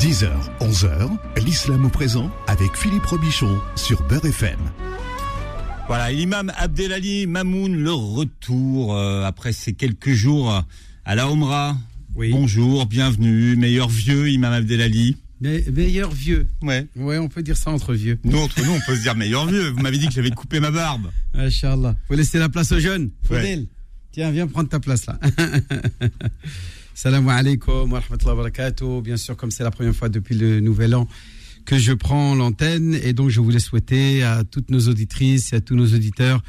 10h, 11h, l'islam au présent avec Philippe Robichon sur Beurre FM. Voilà, l'imam Abdelali Mamoun, le retour euh, après ces quelques jours à la Omra. Oui. Bonjour, bienvenue, meilleur vieux imam Abdelali. Me- meilleur vieux. Ouais. Ouais, on peut dire ça entre vieux. Nous, entre nous, on peut se dire meilleur vieux. Vous m'avez dit que j'avais coupé ma barbe. Inch'Allah. Faut laisser la place aux jeunes. Ouais. Faudel. Tiens, viens prendre ta place là. Salam alaikum wa rahmatullahi wa barakatuh. Bien sûr, comme c'est la première fois depuis le nouvel an que je prends l'antenne, et donc je voulais souhaiter à toutes nos auditrices et à tous nos auditeurs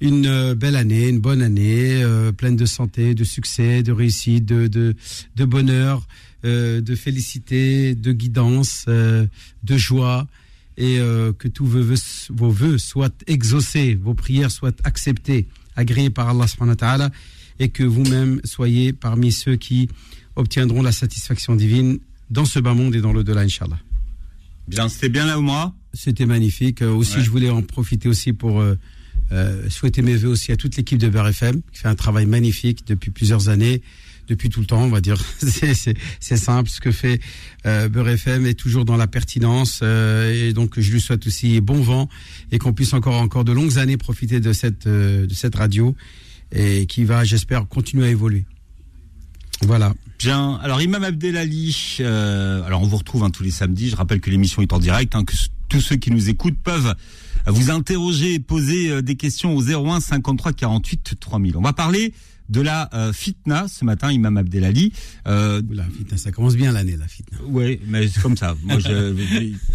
une euh, belle année, une bonne année, euh, pleine de santé, de succès, de réussite, de, de, bonheur, euh, de félicité, de guidance, de joie, et que tous vos vœux soient exaucés, vos prières soient acceptées, agréées par Allah subhanahu wa ta'ala, et que vous-même soyez parmi ceux qui obtiendront la satisfaction divine dans ce bas monde et dans l'au-delà, Inch'Allah. Bien, c'était bien la Omra. C'était magnifique. Euh, aussi, Ouais. je voulais en profiter aussi pour euh, euh, souhaiter mes voeux aussi à toute l'équipe de Beurre FM, qui fait un travail magnifique depuis plusieurs années, depuis tout le temps, on va dire. c'est, simple, ce que fait euh, Beurre FM est toujours dans la pertinence. et donc, je lui souhaite aussi bon vent et qu'on puisse encore, encore de longues années profiter de cette, de cette radio et qui va, j'espère, continuer à évoluer. Voilà. Bien. Alors, Imam Abdelali, euh, alors on vous retrouve hein, tous les samedis. Je rappelle que l'émission est en direct, hein, que tous ceux qui nous écoutent peuvent vous interroger et poser euh, des questions au 01 53 48 3000. On va parler de la euh, fitna ce matin, Imam Abdelali. Euh, Oula, fitna, ça commence bien l'année, la fitna. ouais, mais c'est comme ça. Moi, je-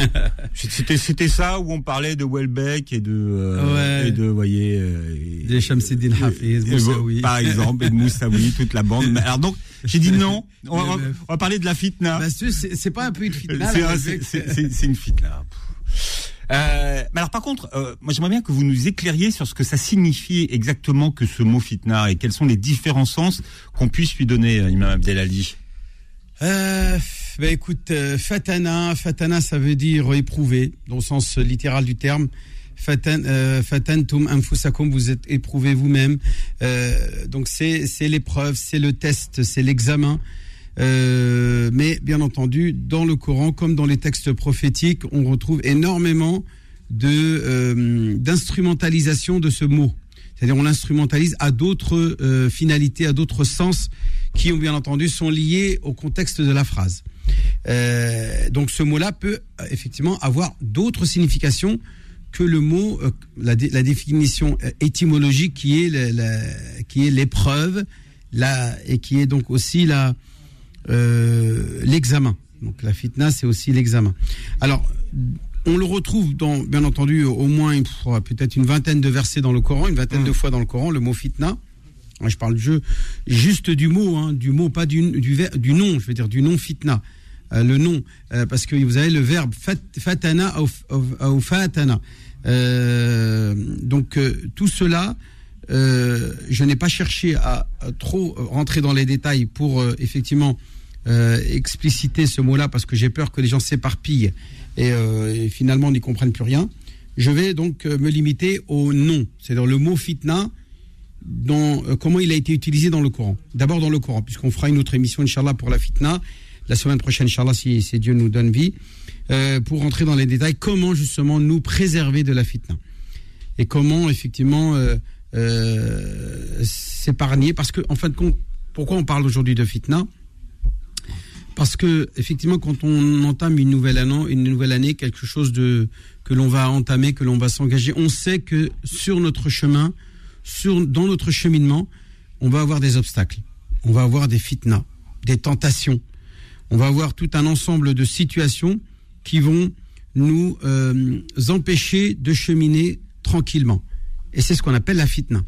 c'était c'était ça où on parlait de Welbeck et de euh, Ouais. et de, vous voyez, euh, et- Des Shamseddin Hafiz, Moussaoui. par exemple, et de Moussaoui, toute la bande. Alors donc, j'ai dit non. On va, on va parler de la fitna. Bah, c'est, pas un peu une fitna, c'est une fitna. Euh, mais alors par contre, euh, moi j'aimerais bien que vous nous éclairiez sur ce que ça signifie exactement que ce mot fitna et quels sont les différents sens qu'on puisse lui donner, euh, Imam Abdelali. Euh, bah écoute, euh, fatana, fatana, ça veut dire éprouver, dans le sens littéral du terme. Euh, fatantum anfusakum, vous êtes éprouvé vous-même. Donc c'est l'épreuve, c'est le test, c'est l'examen. Euh, mais bien entendu, dans le Coran, comme dans les textes prophétiques, on retrouve énormément de euh, d'instrumentalisation de ce mot. C'est-à-dire on l'instrumentalise à d'autres euh, finalités, à d'autres sens qui, bien entendu, sont liés au contexte de la phrase. Euh, donc ce mot-là peut effectivement avoir d'autres significations que le mot, la, dé- la définition étymologique qui est qui est l'épreuve, et qui est donc aussi la euh, l'examen. Donc la fitna, c'est aussi l'examen. Alors, on le retrouve dans, bien entendu, au moins peut-être une vingtaine de versets dans le Coran, une vingtaine de fois dans le Coran, le mot fitna. Moi, Je parle ju- juste du mot, hein, du mot, pas du, du, ver- du nom, je veux dire du nom fitna. Euh, le nom, euh, parce que vous avez le verbe fat- fatana ou, fatana. Euh, donc tout cela, je n'ai pas cherché à, à trop rentrer dans les détails pour effectivement euh, expliciter ce mot-là parce que j'ai peur que les gens s'éparpillent et, euh, finalement n'y comprennent plus rien. Je vais donc euh, me limiter au nom, c'est-à-dire le mot fitna, dans, comment il a été utilisé dans le Coran. D'abord dans le Coran, puisqu'on fera une autre émission, Inch'Allah, pour la fitna, la semaine prochaine, Inch'Allah, si, Dieu nous donne vie, pour rentrer dans les détails, comment justement nous préserver de la fitna. Et comment effectivement s'épargner, parce que en fin de compte, pourquoi on parle aujourd'hui de fitna? Parce que effectivement, quand on entame une nouvelle année, une nouvelle année, quelque chose que l'on va entamer, que l'on va s'engager, on sait que sur notre chemin, dans notre cheminement, on va avoir des obstacles, on va avoir des fitnas, des tentations, on va avoir tout un ensemble de situations qui vont nous euh, empêcher de cheminer tranquillement. Et c'est ce qu'on appelle la fitna.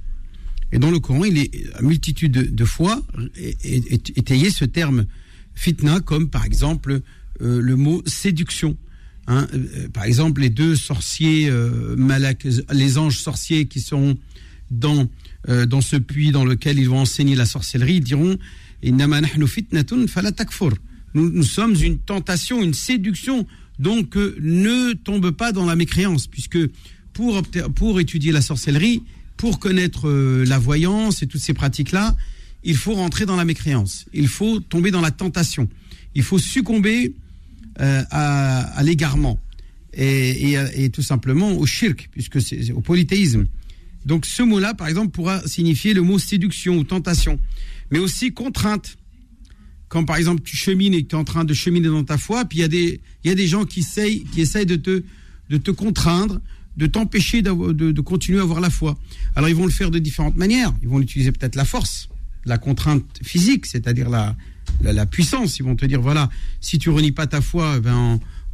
Et dans le Coran, il est à multitude de, fois étayé ce terme fitna comme par exemple euh, le mot séduction. Hein, euh, par exemple, les deux sorciers, euh, malak, les anges sorciers qui seront dans, euh, dans ce puits dans lequel ils vont enseigner la sorcellerie, diront. Nous, nous sommes une tentation, une séduction. Donc, euh, ne tombe pas dans la mécréance, puisque pour, pour étudier la sorcellerie, pour connaître euh, la voyance et toutes ces pratiques-là, il faut rentrer dans la mécréance. Il faut tomber dans la tentation. Il faut succomber euh, à, l'égarement et, tout simplement au shirk, puisque c'est au polythéisme. Donc ce mot-là, par exemple, pourra signifier le mot séduction ou tentation, mais aussi contrainte. Quand par exemple tu chemines et que tu es en train de cheminer dans ta foi, puis il y a des, il y a des gens qui essayent, qui essayent de te, de te contraindre, de t'empêcher de, de continuer à avoir la foi. Alors ils vont le faire de différentes manières. Ils vont utiliser peut-être la force, la contrainte physique, c'est-à-dire la, la, la puissance. Ils vont te dire voilà, si tu renies pas ta foi, eh ben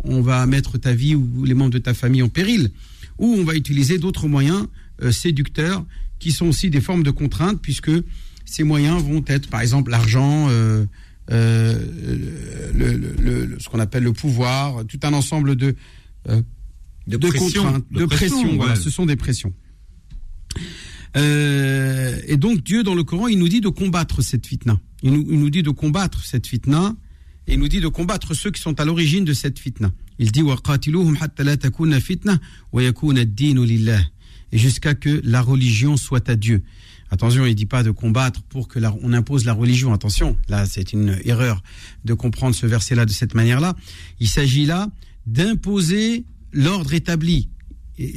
on, on va mettre ta vie ou les membres de ta famille en péril. Ou on va utiliser d'autres moyens euh, séducteurs qui sont aussi des formes de contrainte puisque ces moyens vont être par exemple l'argent. euh, euh, le, le- le- le- ce qu'on appelle le pouvoir, tout un ensemble de, De, de pression, contraintes, de, pression. voilà, ouais. ce sont des pressions. Euh, et donc Dieu dans le Coran, il nous dit de combattre cette fitna. Il nous, dit de combattre cette fitna et il nous dit de combattre ceux qui sont à l'origine de cette fitna. Il dit et jusqu'à que la religion soit à Dieu. Attention, il ne dit pas de combattre pour que la, on impose la religion. Attention, là c'est une erreur de comprendre ce verset-là de cette manière-là. Il s'agit là d'imposer l'ordre établi,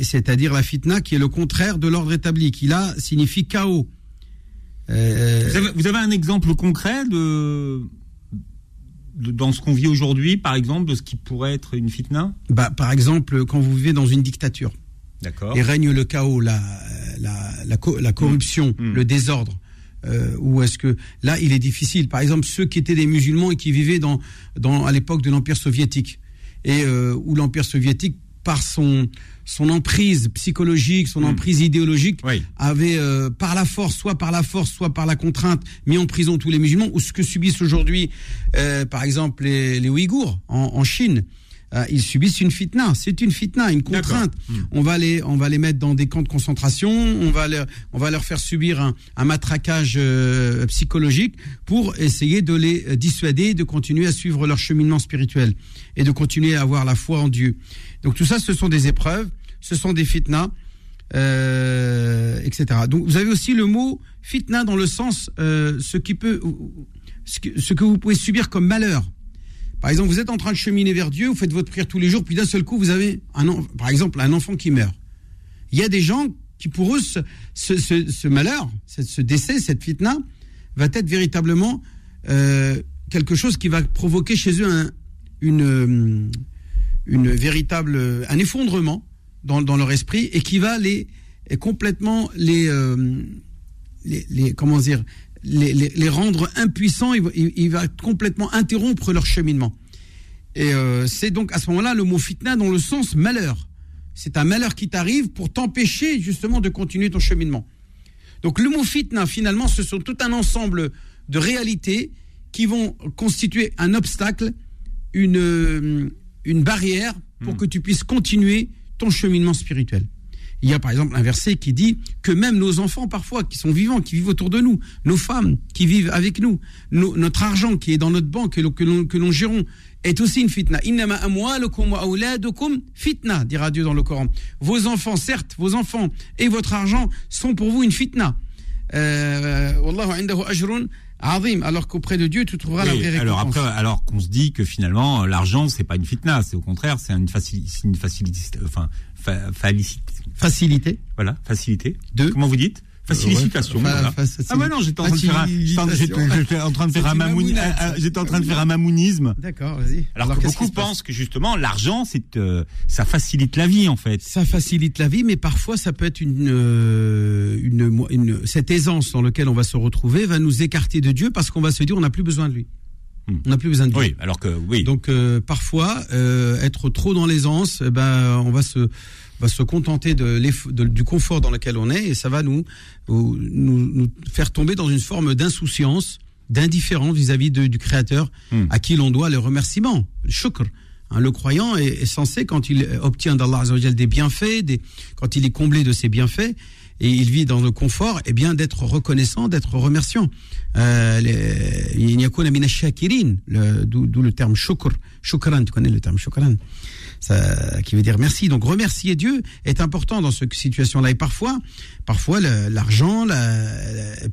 c'est-à-dire la fitna qui est le contraire de l'ordre établi, qui là signifie chaos. Euh, Vous avez, vous avez un exemple concret de, de- dans ce qu'on vit aujourd'hui, par exemple, de ce qui pourrait être une fitna? Bah, par exemple, quand vous vivez dans une dictature D'accord. et règne le chaos, la, la, la, la corruption, Mm. le désordre, euh, ou est-ce que là il est difficile Par exemple, ceux qui étaient des musulmans et qui vivaient dans, dans à l'époque de l'empire soviétique et euh, où l'empire soviétique par son son emprise psychologique, son Mm. emprise idéologique, Oui. avait euh, par la force, soit par la force, soit par la contrainte, mis en prison tous les musulmans, ou ce que subissent aujourd'hui, euh, par exemple, les, les Ouïghours en, en Chine. Euh, ils subissent une fitna, c'est une fitna, une contrainte. Hmm. On va les, on va les mettre dans des camps de concentration, on va leur, on va leur faire subir un, un matraquage euh, psychologique pour essayer de les euh, dissuader de continuer à suivre leur cheminement spirituel et de continuer à avoir la foi en Dieu. Donc tout ça, ce sont des épreuves, ce sont des fitnas, euh, etc. Donc vous avez aussi le mot fitna dans le sens euh, ce qui peut, ce que, vous pouvez subir comme malheur. Par exemple, vous êtes en train de cheminer vers Dieu, vous faites votre prière tous les jours, puis d'un seul coup, vous avez, un, par exemple, un enfant qui meurt. Il y a des gens qui, pour eux, ce, malheur, ce, décès, cette fitna, va être véritablement euh, quelque chose qui va provoquer chez eux un, une, une véritable, un effondrement dans, dans leur esprit et qui va les complètement euh, les, les- comment dire les, les, rendre impuissants. Il, va- complètement interrompre leur cheminement. Et euh, c'est donc à ce moment-là le mot fitna dans le sens malheur. C'est un malheur qui t'arrive pour t'empêcher justement de continuer ton cheminement. Donc le mot fitna, finalement, ce sont tout un ensemble de réalités qui vont constituer un obstacle, une, euh, une barrière pour que tu puisses continuer ton cheminement spirituel. Il y a par exemple un verset qui dit que même nos enfants parfois qui sont vivants, qui vivent autour de nous, nos femmes qui vivent avec nous, nos- notre argent qui est dans notre banque et que l'on que l'on gérons est aussi une fitna. Innama amwalukum wa auladukum fitna, dira Dieu dans le Coran. Vos enfants, certes, vos enfants et votre argent sont pour vous une fitna. Euh, Azim. Alors qu'auprès de Dieu, tu trouveras la vraie récompense. alors après, alors qu'on se dit que finalement l'argent c'est pas une fitna, c'est au contraire c'est une facilité, une facilité, enfin fa- falicité, Facilité. voilà, facilité. De Comment vous dites? Facilitation. Ouais, voilà. Ah bah non, j'étais en train de faire un, j'étais en- j'étais- j'étais en train de faire un C'est une mamouni- mamounette. un- un- j'étais en train de faire un mamounisme. D'accord, vas-y. Alors, que beaucoup pensent que justement l'argent c'est euh, ça facilite la vie en fait. Ça facilite la vie, mais parfois ça peut être une, euh, une, une- cette aisance dans laquelle on va se retrouver va nous écarter de Dieu parce qu'on va se dire on n'a plus besoin de lui. Hmm. On n'a plus besoin de Dieu. Oui, alors que oui. Donc euh, parfois euh, être trop dans l'aisance, eh ben on va se va se contenter de, du confort dans lequel on est et ça va nous nous, nous faire tomber dans une forme d'insouciance, d'indifférence vis-à-vis du Créateur Hmm. à qui l'on doit le remerciement, le shukr. Hein, le croyant est, est censé, quand il obtient d'Allah des bienfaits, des, quand il est comblé de ses bienfaits, et il vit dans le confort, eh bien d'être reconnaissant, d'être remerciant. Euh, D'où le terme shukr, shukran, tu connais le terme shukran ça, qui veut dire merci. Donc remercier Dieu est important dans cette situation-là. Et parfois, parfois l'argent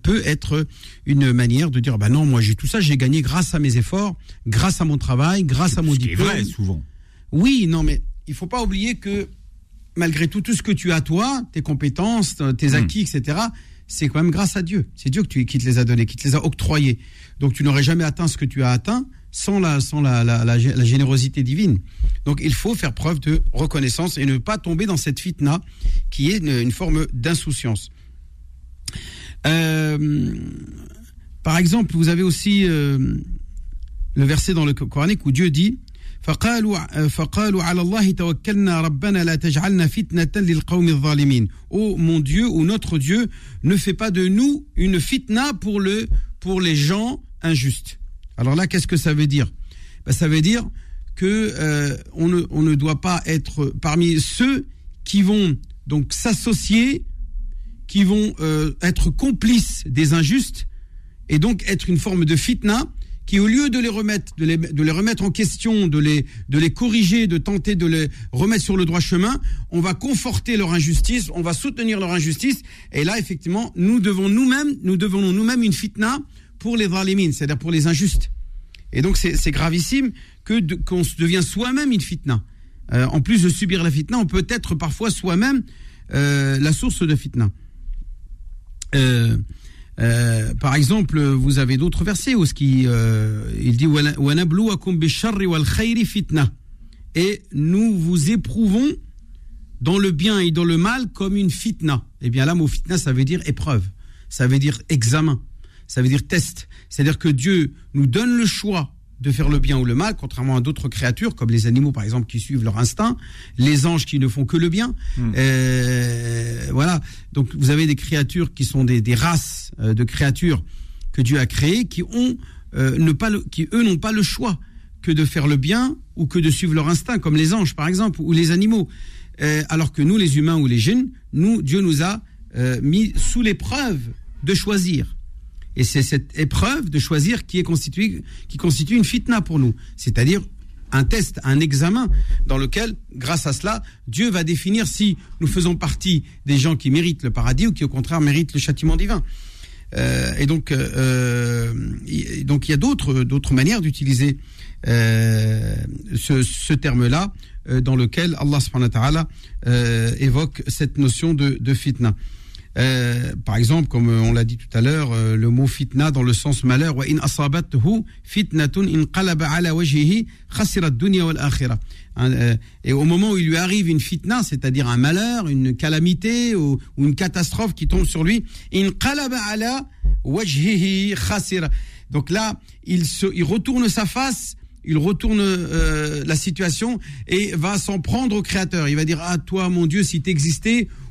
peut être une manière de dire, bah non, moi j'ai tout ça, j'ai gagné grâce à mes efforts, grâce à mon travail, grâce à mon diplôme. C'est vrai souvent. Oui, non, mais il faut pas oublier que malgré tout, tout ce que tu as toi, tes compétences, tes hmm. acquis, etc., c'est quand même grâce à Dieu. C'est Dieu que tu, qui te les a donnés, qui te les a octroyés. Donc tu n'aurais jamais atteint ce que tu as atteint sans la, sans la, la, générosité divine. Donc il faut faire preuve de reconnaissance et ne pas tomber dans cette fitna qui est une, forme d'insouciance. Euh, par exemple, vous avez aussi euh, le verset dans le Coranique où Dieu dit Oh mon Dieu ou notre Dieu, ne fais pas de nous une fitna pour, le, pour les gens injustes. Alors là, qu'est-ce que ça veut dire? Ben, Ça veut dire que euh, on, ne, on ne doit pas être parmi ceux qui vont donc s'associer, qui vont euh, être complices des injustes et donc être une forme de fitna qui, au lieu de les remettre, de les, de les remettre en question, de les, de les corriger, de tenter de les remettre sur le droit chemin, on va conforter leur injustice, on va soutenir leur injustice. Et là, effectivement, nous devons nous-mêmes, nous devons nous-mêmes une fitna pour les zalimines, c'est-à-dire pour les injustes. Et donc c'est gravissime que qu'on devient soi-même une fitna. Euh, en plus de subir la fitna, on peut être parfois soi-même euh, la source de fitna. Euh, par exemple, vous avez d'autres versets où ce qui, il dit fitna et nous vous éprouvons dans le bien et dans le mal comme une fitna. Eh bien là, mot fitna, ça veut dire épreuve, ça veut dire examen ça veut dire test. C'est-à-dire que Dieu nous donne le choix de faire le bien ou le mal, contrairement à d'autres créatures, comme les animaux par exemple qui suivent leur instinct, les anges qui ne font que le bien. Hmm. Euh, voilà. Donc vous avez des créatures qui sont des, races euh, de créatures que Dieu a créées, qui ont euh, ne pas le, qui eux n'ont pas le choix que de faire le bien ou que de suivre leur instinct, comme les anges par exemple ou les animaux. alors que nous, les humains ou les jeunes, nous, Dieu nous a mis sous l'épreuve de choisir. Et c'est cette épreuve de choisir qui est constituée, qui constitue une fitna pour nous. C'est-à-dire un test, un examen dans lequel, grâce à cela, Dieu va définir si nous faisons partie des gens qui méritent le paradis ou qui au contraire méritent le châtiment divin. Euh, et donc, euh, donc il y a d'autres d'autres manières d'utiliser euh, ce, terme-là dans lequel Allah subhanahu wa ta'ala évoque cette notion de, de fitna. Euh, par exemple, comme on l'a dit tout à l'heure, euh, le mot fitna dans le sens malheur, hein, euh, Et au moment où il lui arrive une fitna, c'est-à-dire un malheur, une calamité ou, une catastrophe qui tombe sur lui, Donc là, il, il retourne sa face il retourne la situation et va s'en prendre au Créateur. Il va dire Ah, toi, mon Dieu, si tu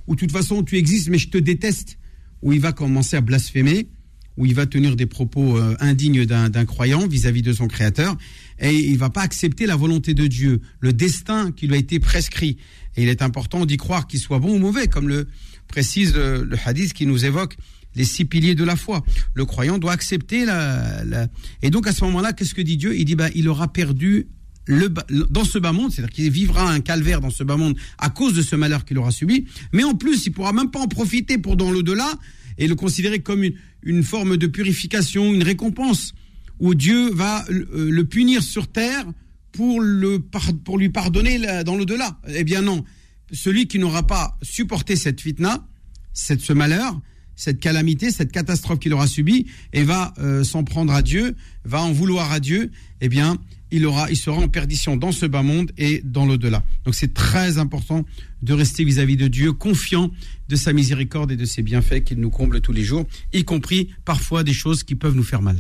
ou de toute façon tu existes mais je te déteste, où il va commencer à blasphémer, où il va tenir des propos euh, indignes d'un croyant vis-à-vis de son créateur, et il va pas accepter la volonté de Dieu, le destin qui lui a été prescrit. Et il est important d'y croire qu'il soit bon ou mauvais, comme le précise euh, le hadith qui nous évoque les six piliers de la foi. Le croyant doit accepter la... la... Et donc à ce moment-là, qu'est-ce que dit Dieu? Il dit, bah, il aura perdu dans ce bas monde, c'est-à-dire qu'il vivra un calvaire dans ce bas monde à cause de ce malheur qu'il aura subi, mais en plus, il pourra même pas en profiter pour dans l'au-delà et le considérer comme une, forme de purification, une récompense, où Dieu va le, euh, punir sur terre pour, le, pour lui pardonner dans l'au-delà. Eh bien non, celui qui n'aura pas supporté cette fitna, cette, ce malheur, cette calamité, cette catastrophe qu'il aura subie, et va euh, s'en prendre à Dieu, va en vouloir à Dieu, eh bien, il, aura, il sera en perdition dans ce bas monde et dans l'au-delà. Donc c'est très important de rester vis-à-vis de Dieu, confiant de sa miséricorde et de ses bienfaits qu'il nous comble tous les jours, y compris parfois des choses qui peuvent nous faire mal.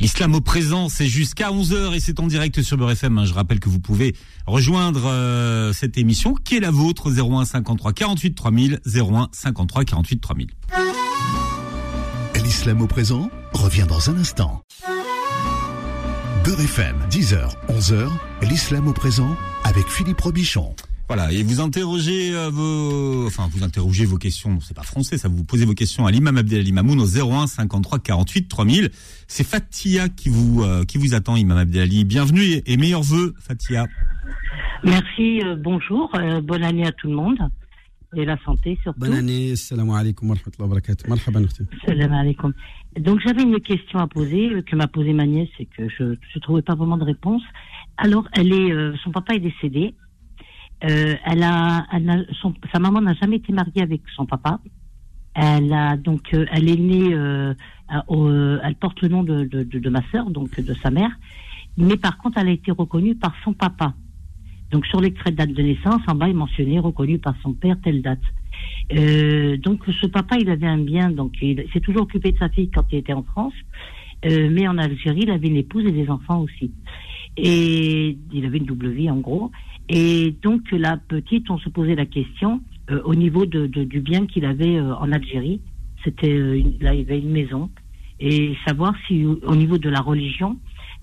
L'islam au présent, c'est jusqu'à 11h et c'est en direct sur Beurre FM. Hein. Je rappelle que vous pouvez rejoindre euh, cette émission qui est la vôtre 01 53 48 3000 01 53 48 3000. L'islam au présent revient dans un instant. Beurre FM, 10h, 11h, l'islam au présent avec Philippe Robichon. Voilà, et vous interrogez euh, vos, enfin vous interrogez vos questions, c'est pas français, ça vous posez vos questions à l'imam Abdelali Mamoun au 01 53 48 3000. C'est Fatia qui vous euh, qui vous attend, imam Abdelali. Bienvenue et, et meilleurs vœux, Fatia. Merci, euh, bonjour, euh, bonne année à tout le monde et la santé surtout. Bonne année, salam alaikum wa rahmatullahi wa barakatuh. Marhaban, ukhti. Salam alaikum. Donc j'avais une question à poser euh, que m'a posée ma nièce et que je ne trouvais pas vraiment de réponse. Alors elle est, euh, son papa est décédé. Euh, elle a, elle a- son- sa maman n'a jamais été mariée avec son papa. Elle a donc, euh, elle est née, euh, à- au- elle porte le nom de, de, de, de ma sœur, donc de sa mère. Mais par contre, elle a été reconnue par son papa. Donc sur l'extrait de date de naissance, en bas, il mentionnait reconnu par son père telle date. Euh, donc ce papa, il avait un bien, donc il s'est toujours occupé de sa fille quand il était en France, Euh, mais en Algérie, il avait une épouse et des enfants aussi. Et il avait une double vie en gros. Et donc la petite, on se posait la question euh, au niveau de, du bien qu'il avait en Algérie. C'était là, il avait une maison et savoir si au au niveau de la religion,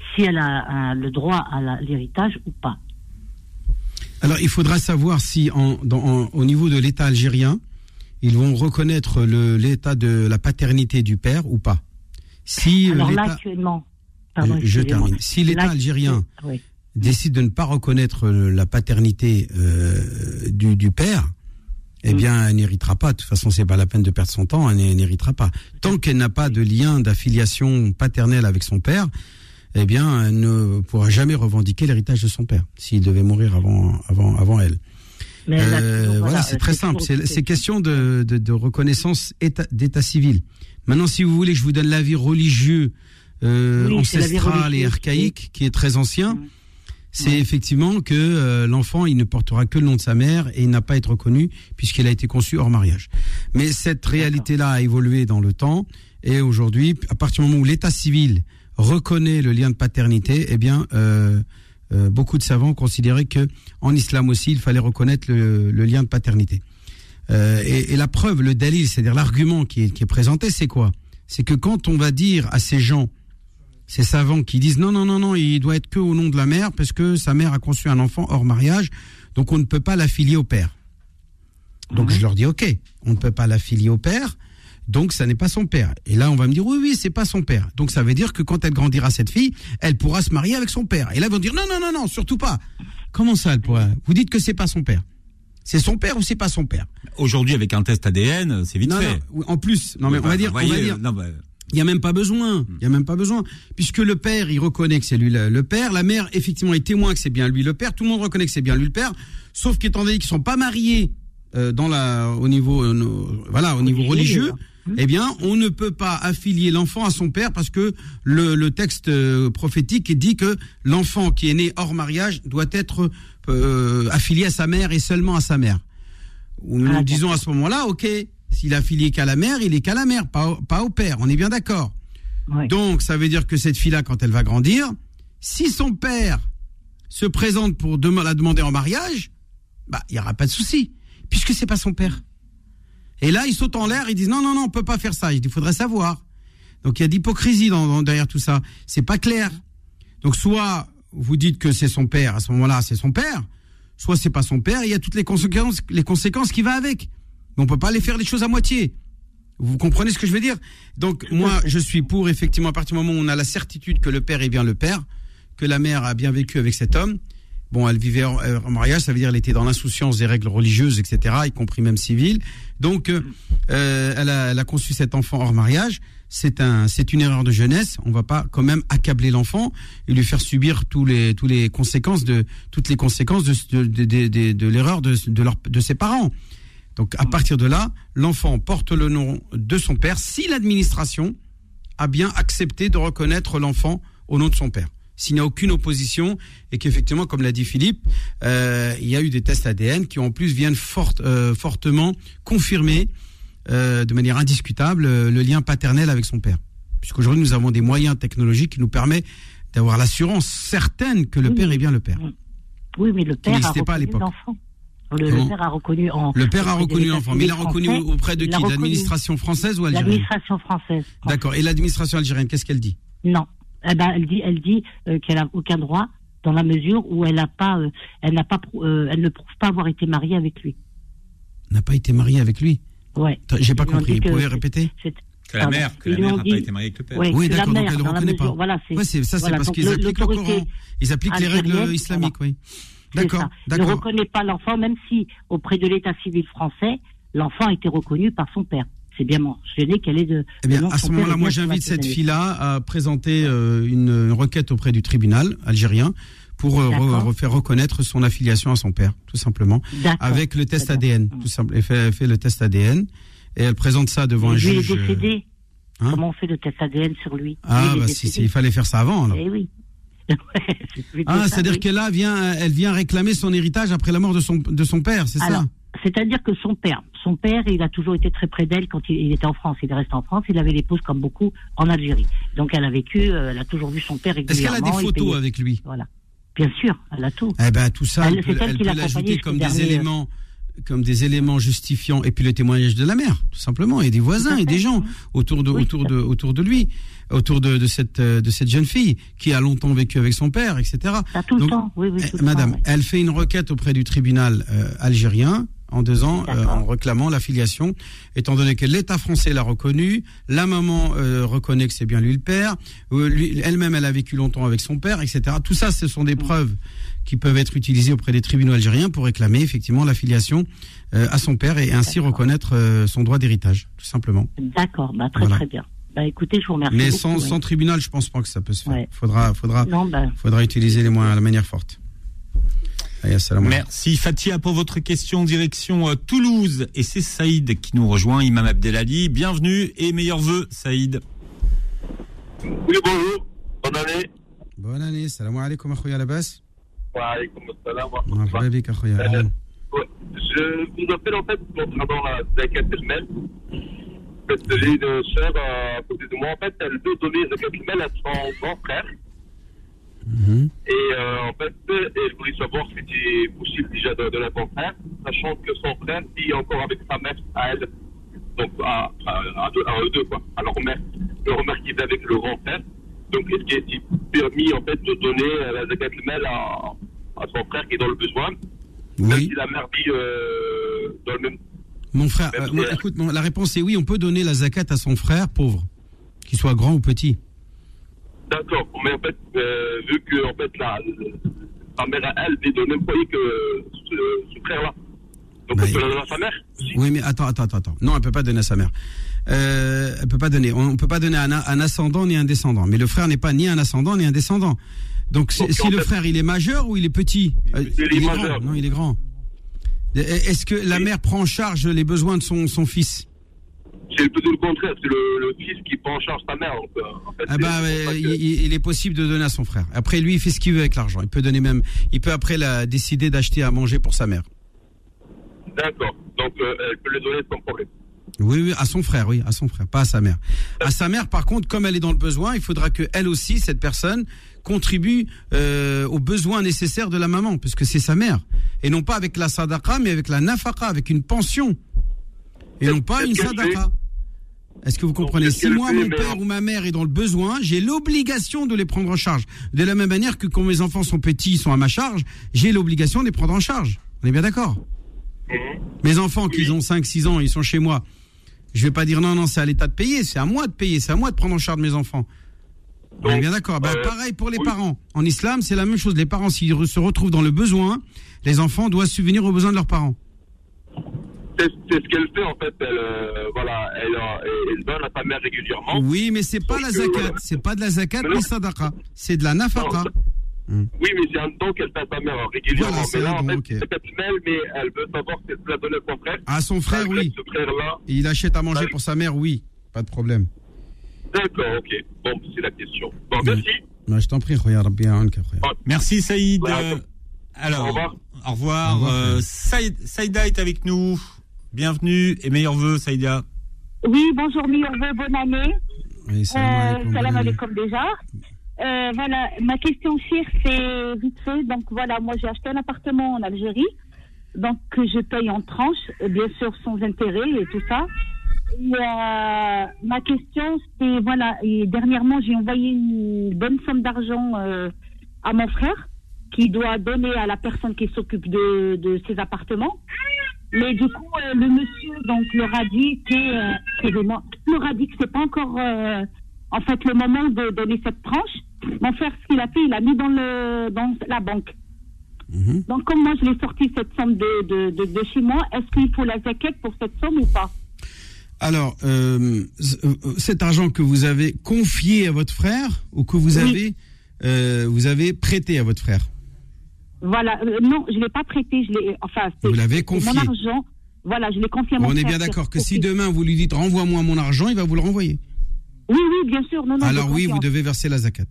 si elle a, le droit à l'héritage ou pas. Alors, il faudra savoir si, en, dans- en- au niveau de l'État algérien, ils vont reconnaître l'état de la paternité du père ou pas. Si euh, Alors là actuellement, pardon, je termine. Si l'État algérien oui. décide de ne pas reconnaître euh, la paternité euh, du, du père, eh Mm. bien, elle n'héritera pas. De toute façon, c'est pas la peine de perdre son temps. Elle n'hé- n'héritera pas. Tant qu'elle n'a pas de lien d'affiliation paternelle avec son père, eh bien, elle ne pourra jamais revendiquer l'héritage de son père s'il devait mourir avant, avant, avant elle. Mais Euh, voilà, c'est très simple. C'est question de, de, de reconnaissance état- d'état civil. Maintenant, si vous voulez que je vous donne l'avis religieux, euh, Oui, ancestral et archaïque, qui est très ancien, c'est effectivement que euh, l'enfant, il ne portera que le nom de sa mère et il n'a pas à être reconnu puisqu'il a été conçu hors mariage. Mais cette réalité-là a évolué dans le temps et aujourd'hui, à partir du moment où l'état civil reconnaît le lien de paternité, eh bien, euh, euh, beaucoup de savants considéraient que en islam aussi, il fallait reconnaître le, le lien de paternité. Euh, et, et la preuve, le dalil, c'est-à-dire l'argument qui est, qui est présenté, c'est quoi? C'est que quand on va dire à ces gens, ces savants qui disent non, non, non, non, il doit être que au nom de la mère parce que sa mère a conçu un enfant hors mariage, donc on ne peut pas l'affilier au père. Donc Mhm. je leur dis ok, on ne peut pas l'affilier au père, donc ça n'est pas son père. Et là on va me dire oui, oui, c'est pas son père. Donc ça veut dire que quand elle grandira cette fille, elle pourra se marier avec son père. Et là ils vont dire non, non, non, non, surtout pas. Comment ça elle pourra? Vous dites que c'est pas son père. C'est son père ou c'est pas son père? Aujourd'hui, avec un test ADN, c'est vite Non, fait. non, en plus, non mais on va dire, on va dire, non, bah, il y a même pas besoin. Il y a même pas besoin, puisque le père, il reconnaît que c'est lui le, père. La mère, effectivement, est témoin que c'est bien lui le père. Tout le monde reconnaît que c'est bien lui le père. Sauf qu'étant donné qu'ils sont pas mariés euh, dans la, au niveau, euh, voilà, au niveau religieux, eh bien, on ne peut pas affilier l'enfant à son père parce que le, le texte euh, prophétique dit que l'enfant qui est né hors mariage doit être euh, affilié à sa mère et seulement à sa mère. Ou nous Ah, disons à ce moment-là, ok, s'il est affilié qu'à la mère, il est qu'à la mère, pas au, pas au père. On est bien d'accord. Oui. Donc, ça veut dire que cette fille-là, quand elle va grandir, si son père se présente pour dem- la demander en mariage, bah, il y aura pas de souci, puisque c'est pas son père. Et là, ils sautent en l'air, ils disent non, non, non, on peut pas faire ça. Il faudrait savoir. Donc, il y a d'hypocrisie derrière tout ça. C'est pas clair. Donc, soit vous dites que c'est son père, à ce moment-là, c'est son père, soit c'est pas son père, il y a toutes les conséquences, les conséquences qui va avec. Mais on peut pas les faire les choses à moitié. Vous comprenez ce que je veux dire? Donc moi, je suis pour effectivement à partir du moment où on a la certitude que le père est bien le père, que la mère a bien vécu avec cet homme. Bon, elle vivait euh, en mariage, ça veut dire elle était dans l'insouciance des règles religieuses, etc., y compris même civiles. Donc, euh, euh, elle, a, elle a conçu cet enfant hors mariage. C'est un, c'est une erreur de jeunesse. On va pas quand même accabler l'enfant et lui faire subir tous les, tous les conséquences de, toutes les conséquences de, de, de, de- de l'erreur de, de, leur, de ses parents. Donc, à partir de là, l'enfant porte le nom de son père si l'administration a bien accepté de reconnaître l'enfant au nom de son père. S'il n'y a aucune opposition et qu'effectivement, comme l'a dit Philippe, euh, il y a eu des tests ADN qui en plus viennent fort, euh, fortement confirmer euh, de manière indiscutable le lien paternel avec son père. Puisqu'aujourd'hui, nous avons des moyens technologiques qui nous permettent d'avoir l'assurance certaine que le Oui. père est bien le père. Oui, mais le père a n'existait pas à reconnu l'époque. l'enfant. Le, le père a reconnu en. Le père a reconnu l'enfant, mais il États-Unis reconnu auprès de qui? L'administration française ou algérienne? L'administration française. D'accord. Et l'administration algérienne, qu'est-ce qu'elle dit? Non. Eh ben, elle dit, elle dit euh, qu'elle a aucun droit dans la mesure où elle n'a pas, euh, elle n'a pas, prou- euh, elle ne prouve pas avoir été mariée avec lui. N'a pas été marié avec lui? Ouais. J'ai pas compris. Vous que pouvez répéter? Que la mère, que la mère n'a pas été mariée avec le père. Ouais, Oui, d'accord, donc mère, elle ne reconnaît mesure- pas. Voilà. Ouais, ça, c'est voilà, parce qu'ils appliquent le Coran. Ils appliquent les règles islamiques, oui. D'accord, ça. Ne d'accord. reconnaît pas l'enfant, même si auprès de l'état civil français, l'enfant a été reconnu par son père. C'est bien mentionné qu'elle est de. Eh bien, de à ce moment-là, est moi, j'invite cette fille-là à présenter euh, une, une requête auprès du tribunal algérien pour euh, re- D'accord. refaire reconnaître son affiliation à son père, tout simplement, avec le test. ADN, tout simple. Elle fait, elle fait le test ADN et elle présente ça devant un Lui est juge. euh, décédé. hein Comment on fait le test ADN sur lui? Ah, Lui, il est bah si, si, il fallait faire ça avant. Alors. Eh oui. Ah, c'est-à-dire oui. qu'elle là vient, elle vient réclamer son héritage après la mort de son de son père, c'est ça? C'est-à-dire que son père, son père, il a toujours été très près d'elle quand il, il était en France. Il reste en France. Il avait l'épouse comme beaucoup en Algérie. Donc elle a vécu, euh, elle a toujours vu son père Est-ce qu'elle régulièrement. a des photos avec lui? Voilà. Bien sûr, elle a tout. Eh ben tout ça, Elle- peut, elle elle qui peut l'a l'ajouter comme des dernier, éléments, comme des éléments justifiants, et puis le témoignage de la mère, tout simplement, et des voisins et des gens autour de Oui, autour de autour de lui, autour de, de cette euh, de cette jeune fille qui a longtemps vécu avec son père, etc. Ça tout le temps. Oui, oui, Eh, le Madame, temps, elle fait une requête auprès du tribunal euh, algérien en deux ans, euh, en réclamant l'affiliation, étant donné que l'État français l'a reconnu, la maman euh, reconnaît que c'est bien lui le père, euh, elle-même elle a vécu longtemps avec son père, etc. Tout ça, ce sont des preuves qui peuvent être utilisées auprès des tribunaux algériens pour réclamer effectivement l'affiliation euh, à son père et ainsi reconnaître euh, son droit d'héritage, tout simplement. D'accord, bah, très Voilà. très bien. Bah écoutez, je vous remercie. Mais beaucoup, sans, ouais. sans tribunal, je pense pas que ça peut se faire. Ouais. Faudra, faudra, Non, bah, faudra utiliser les moyens, la manière forte. Merci Fatia pour votre question direction euh, Toulouse et c'est Saïd qui nous rejoint, Imam Abdelali. Bienvenue et meilleurs voeux Saïd. Oui bonjour, bonne année. Bonne année, salam alaikum akhouya Labas. Wa alaikum assalam wa euh, Je vous appelle en fait concernant la zakat elle-même. J'ai une sœur à côté de moi, en fait elle veut donner zakat elle-même à son grand frère. Et euh, en fait, elle voulait savoir si c'était possible déjà de à son frère, sachant que son frère vit encore avec sa mère à elle. Donc à, à, à, deux- à eux deux, quoi. À leur mère. Leur mère qui vit avec le grand frère. Donc est-ce qu'il est permis en fait de donner euh, la zakat el-mel à, à son frère qui est dans le besoin? Même Oui, si la mère vit euh, dans le même. mon frère, Même euh, écoute, la réponse est oui, on peut donner la zakat à son frère pauvre, qu'il soit grand ou petit. D'accord. Mais en fait, euh, vu que en fait la, sa mère à elle vit dans le même foyer que ce, ce frère-là. Donc Bah, on peut il- la donner à sa mère Oui, mais attends, attends, attends, attends. Non, elle peut pas donner à sa mère. Euh, elle peut pas donner. On, on peut pas donner un, un ascendant ni un descendant. Mais le frère n'est pas ni un ascendant ni un descendant. Donc, si, Donc, si en le fait- frère il est majeur ou il est petit? Euh, Il est grand. majeur. Non, il est grand. Est-ce que la Oui. mère prend en charge les besoins de son, son fils? C'est plutôt le contraire, c'est le, le fils qui prend en charge sa mère. Donc, euh, en fait, Ah bah, il, que- il- est possible de donner à son frère. Après, lui, il fait ce qu'il veut avec l'argent. Il peut donner même, il peut après la, décider d'acheter à manger pour sa mère. D'accord. Donc euh, elle peut le donner sans problème. Oui, oui, à son frère, oui, à son frère, pas à sa mère. À sa mère, par contre, comme elle est dans le besoin, il faudra que elle aussi, cette personne, contribue euh, aux besoins nécessaires de la maman, puisque c'est sa mère, et non pas avec la sadaqa, mais avec la nafaqa, avec une pension, et non pas une sadaqa. Est-ce que vous comprenez Si moi, mon père ou ma mère est dans le besoin, j'ai l'obligation de les prendre en charge. De la même manière que quand mes enfants sont petits, ils sont à ma charge, j'ai l'obligation de les prendre en charge. On est bien d'accord Mhm. mes enfants qui ont 5, 6 ans, ils sont chez moi. Je vais pas dire non, non, c'est à l'État de payer, c'est à moi de payer, c'est à moi de prendre en charge mes enfants. On est bien d'accord. Bah, euh, pareil pour les oui. parents. En islam, c'est la même chose. Les parents, s'ils se retrouvent dans le besoin, les enfants doivent subvenir aux besoins de leurs parents. C'est ce qu'elle fait en fait. Elle, euh, voilà, elle, euh, elle donne à sa mère régulièrement. Oui, mais c'est pas la que, zakat. voilà. C'est pas de la zakat Mais ni non. sadaqa. C'est de la nafaqa. Oui, mais c'est un don qu'elle fait à sa mère régulièrement. Voilà, c'est mais là, en fait, ok. c'est personnel, mais elle veut savoir si elle peut la donner à son frère. À son frère, oui. Ce frère-là. Il achète à manger Ouais. pour sa mère, oui. Pas de problème. D'accord, ok. Bon, c'est la question. Bon, Oui. merci. Bah, je t'en prie. Merci Saïd. Voilà. Euh, alors, Au revoir. Au revoir. Au revoir, Euh, Saïd- Saïda est avec nous. Bienvenue et meilleurs vœux Saïda. Oui, bonjour, meilleurs vœux, bonne année. Oui, salam alaikum, Euh, salam alaikum déjà. Euh, voilà, ma question chère, c'est vite fait. Donc voilà, moi j'ai acheté un appartement en Algérie, donc que je paye en tranches, bien sûr sans intérêt et tout ça. Et, euh, ma question, c'est voilà, et dernièrement j'ai envoyé une bonne somme d'argent euh, à mon frère qui doit donner à la personne qui s'occupe de, de ces appartements. Mais du coup, euh, le monsieur donc leur a dit que, euh, dit que c'est pas encore euh, en fait le moment de donner cette tranche. Mon frère, ce qu'il a fait, il a mis dans le dans la banque. Mhm. Donc comme moi je l'ai sorti cette somme de, de, de, de chez moi, est-ce qu'il faut la zaquette pour cette somme ou pas? Alors, euh, cet argent que vous avez confié à votre frère ou que vous Oui. avez, euh, vous avez prêté à votre frère? Voilà, euh, non, je l'ai pas prêté, je l'ai, enfin, c'est Vous l'avez confié. mon argent. Voilà, je l'ai confié à mon On est bien d'accord que si demain vous lui dites renvoie-moi mon argent, il va vous le renvoyer. Oui, oui, bien sûr, non, non. Alors oui, vous devez verser la zakat.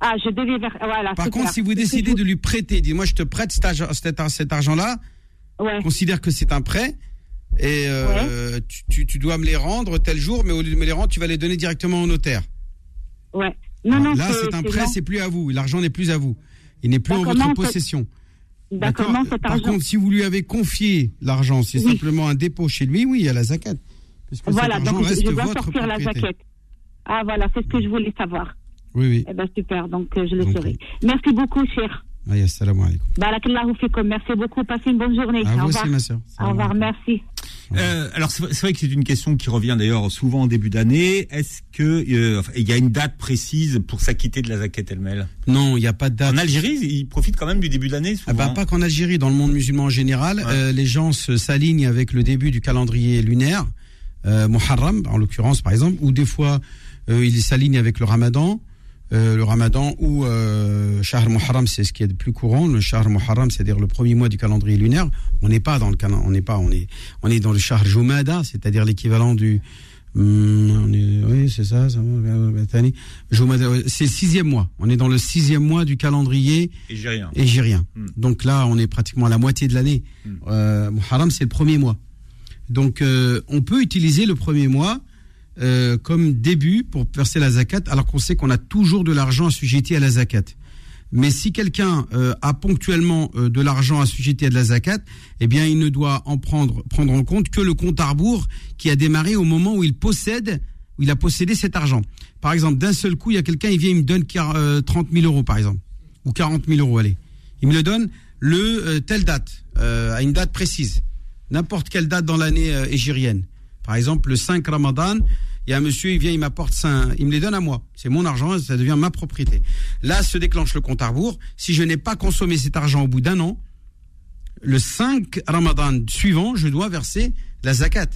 Ah, je devais vers, voilà. Par contre, clair. si vous décidez de lui prêter, dis-moi je te prête cet, argent- cet argent-là, Ouais. considère que c'est un prêt et euh, tu, tu- tu dois me les rendre tel jour, mais au lieu de me les rendre, tu vas les donner directement au notaire. Ouais. Non, non, Là, c'est un prêt, c'est plus à vous. L'argent n'est plus à vous. Il n'est plus en votre possession. D'accord, Par contre, si vous lui avez confié l'argent, c'est Oui. simplement un dépôt chez lui, oui, il y a la zakat. Voilà, donc je, je dois sortir la jaquette. Ah, voilà, c'est ce que je voulais savoir. Oui, oui. Eh ben, super, donc euh, je le Donc, saurai. Merci beaucoup, cher. Aïe, assalamu alaikum. Barakallahu fikum. Merci beaucoup. Passez une bonne journée. À Au vous revoir. aussi, ma soeur. Au revoir, merci. Euh, alors c'est vrai- que c'est une question qui revient d'ailleurs souvent en début d'année. Est-ce que euh, il y a une date précise pour s'acquitter de la zakat elle-même Non, il n'y a pas de date. En Algérie, ils profitent quand même du début de l'année Ah bah, pas qu'en Algérie, dans le monde musulman en général, Ouais. euh, les gens s'alignent avec le début du calendrier lunaire, euh, Muharram en l'occurrence par exemple, ou des fois euh, ils s'alignent avec le Ramadan, euh, le Ramadan ou euh, Shahr Muharram, c'est ce qui est de plus courant. Le Shahr Muharram, c'est-à-dire le premier mois du calendrier lunaire. On n'est pas dans le on n'est pas, on est, on est dans le Shahr Jumada, c'est-à-dire l'équivalent du Hum, est- oui, c'est ça. ça C'est le sixième mois. On est dans le sixième mois du calendrier Et j'ai rien. égérien. Hmm. Donc là, on est pratiquement à la moitié de l'année. Hmm. Euh, Muharram, c'est le premier mois. Donc, euh, on peut utiliser le premier mois euh, comme début pour verser la zakat, alors qu'on sait qu'on a toujours de l'argent assujetti à la zakat. Mais si quelqu'un euh, a ponctuellement euh, de l'argent assujetti à de la zakat, eh bien, il ne doit en prendre prendre en compte que le compte à rebours qui a démarré au moment où il possède, où il a possédé cet argent. Par exemple, d'un seul coup, il y a quelqu'un, il vient, il me donne quar- euh, 30 000 euros, par exemple, ou 40 000 euros, allez. Il me le donne le telle date, à une date précise, n'importe quelle date dans l'année égérienne. Par exemple, le 5 Ramadan, il y a un monsieur, il vient, il m'apporte il me les donne à moi. C'est mon argent, ça devient ma propriété. Là se déclenche le compte à rebours. Si je n'ai pas consommé cet argent au bout d'un an, le 5 Ramadan suivant, je dois verser la zakat.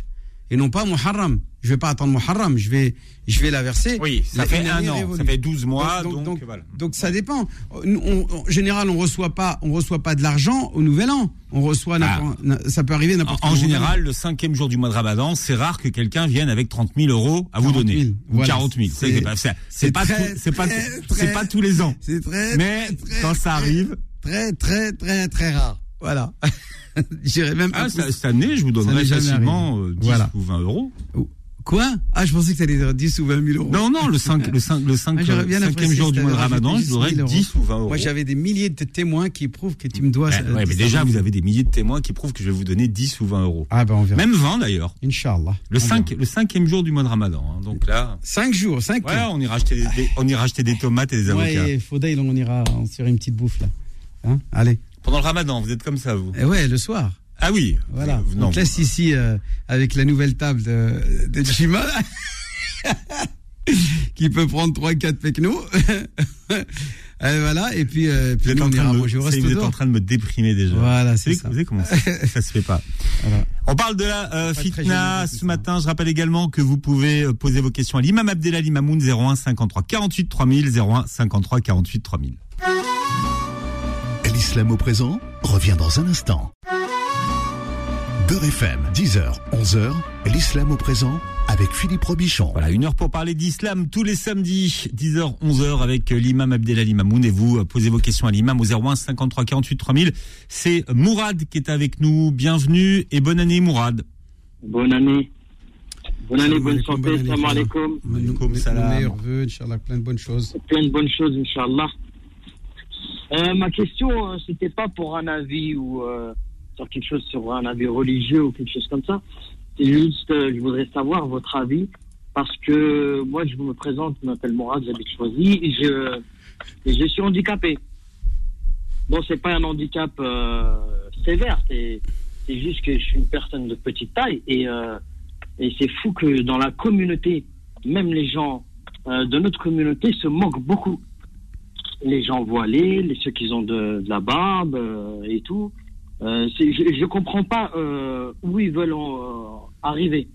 Et non pas Muharram. Je vais pas attendre Muharram, je vais, je vais la verser. Oui, ça La- fait un an, révolue. ça fait 12 mois, donc, donc, voilà. donc ça dépend. On- en général, on reçoit pas, on reçoit pas de l'argent au Nouvel An. On reçoit, n'importe- ça peut arriver En, n'importe en moment. général, le cinquième jour du mois de Ramadan, c'est rare que quelqu'un vienne avec 30 000 euros à vous 40 000, donner. Ou voilà. 40 000. C'est pas, c'est- pas, c'est pas, tous les ans. C'est très, Mais très, quand ça arrive, très, très, très, très rare. Voilà. J'irais même ah, cette année, je vous donnerai facilement arrivé. euh, 10 Voilà. ou 20 euros. Quoi? Ah, je pensais que ça allait dire 10 ou 20 000 euros. Non, non, le 5, le 5, le 5, Ah, bien cinquième apprécié jour du mois de Ramadan, je vous aurais 10 000 10 ou 20 euros. Moi, j'avais des milliers de témoins qui prouvent que tu me dois. Ça- ouais, mais déjà, vous avez des milliers de témoins qui prouvent que je vais vous donner 10 ou 20 euros. Ah, ben, on verra. Même 20 d'ailleurs. Inch'Allah. Le, 5, le cinquième jour du mois de Ramadan. hein. Donc là, 5 jours, 5 voilà, on ira acheter des, des- on ira acheter des tomates et des avocats. Ouais, Faudail, on ira faire une petite bouffe, là. Hein Allez. Pendant le Ramadan, vous êtes comme ça, vous. Et ouais, le soir. Ah oui. Voilà. Vous- on non, te laisse ici euh, avec la nouvelle table de, de Jima. qui peut prendre 3-4 pecnos. Et voilà, et puis, euh, Vous puis êtes, nous, en on train ira manger au vous êtes en train de me déprimer déjà. Voilà, c'est ça. Vous savez comment ça, ça se fait pas. Voilà. On parle de la euh, fitna ce matin. Je rappelle également que vous pouvez euh, poser vos questions à l'imam Abdelali Mamoun 01 53 48 3000 01 53 48 3000. L'islam au présent revient dans un instant. Beurre FM, 10h, 11h, l'islam au présent avec Philippe Robichon. Voilà, une heure pour parler d'islam tous les samedis, 10h, 11h avec l'imam Abdelali Mamoun et vous euh, posez vos questions à l'imam au 01 53 48 3000. C'est Mourad qui est avec nous. Bienvenue et bonne année Mourad. Bonne année. Bonne année, bonne santé, bonne année, salam alaikum. Alaikum salam. nos meilleurs vœux, Inch'Allah, plein de bonnes choses. Plein de bonnes choses, Inch'Allah. Euh, ma question, euh, c'était pas pour un avis ou euh, sur quelque chose sur un avis religieux ou quelque chose comme ça. C'est juste, euh, je voudrais savoir votre avis parce que moi, je me présente, je m'appelle Mourad, j'habite Choisy et je, et je suis handicapé. bon, c'est pas un handicap euh, sévère, c'est c'est juste que je suis une personne de petite taille et euh, et c'est fou que dans la communauté, même les gens de notre communauté se moquent beaucoup. Les gens voilés, les, ceux qui ont de, la barbe et tout. Euh, c'est- je, je comprends pas euh, où ils veulent euh, arriver.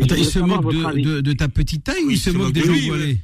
Attends, je il voudrais se savoir moque votre de, de, de ta petite taille ou Oui, il se moque des de gens voilés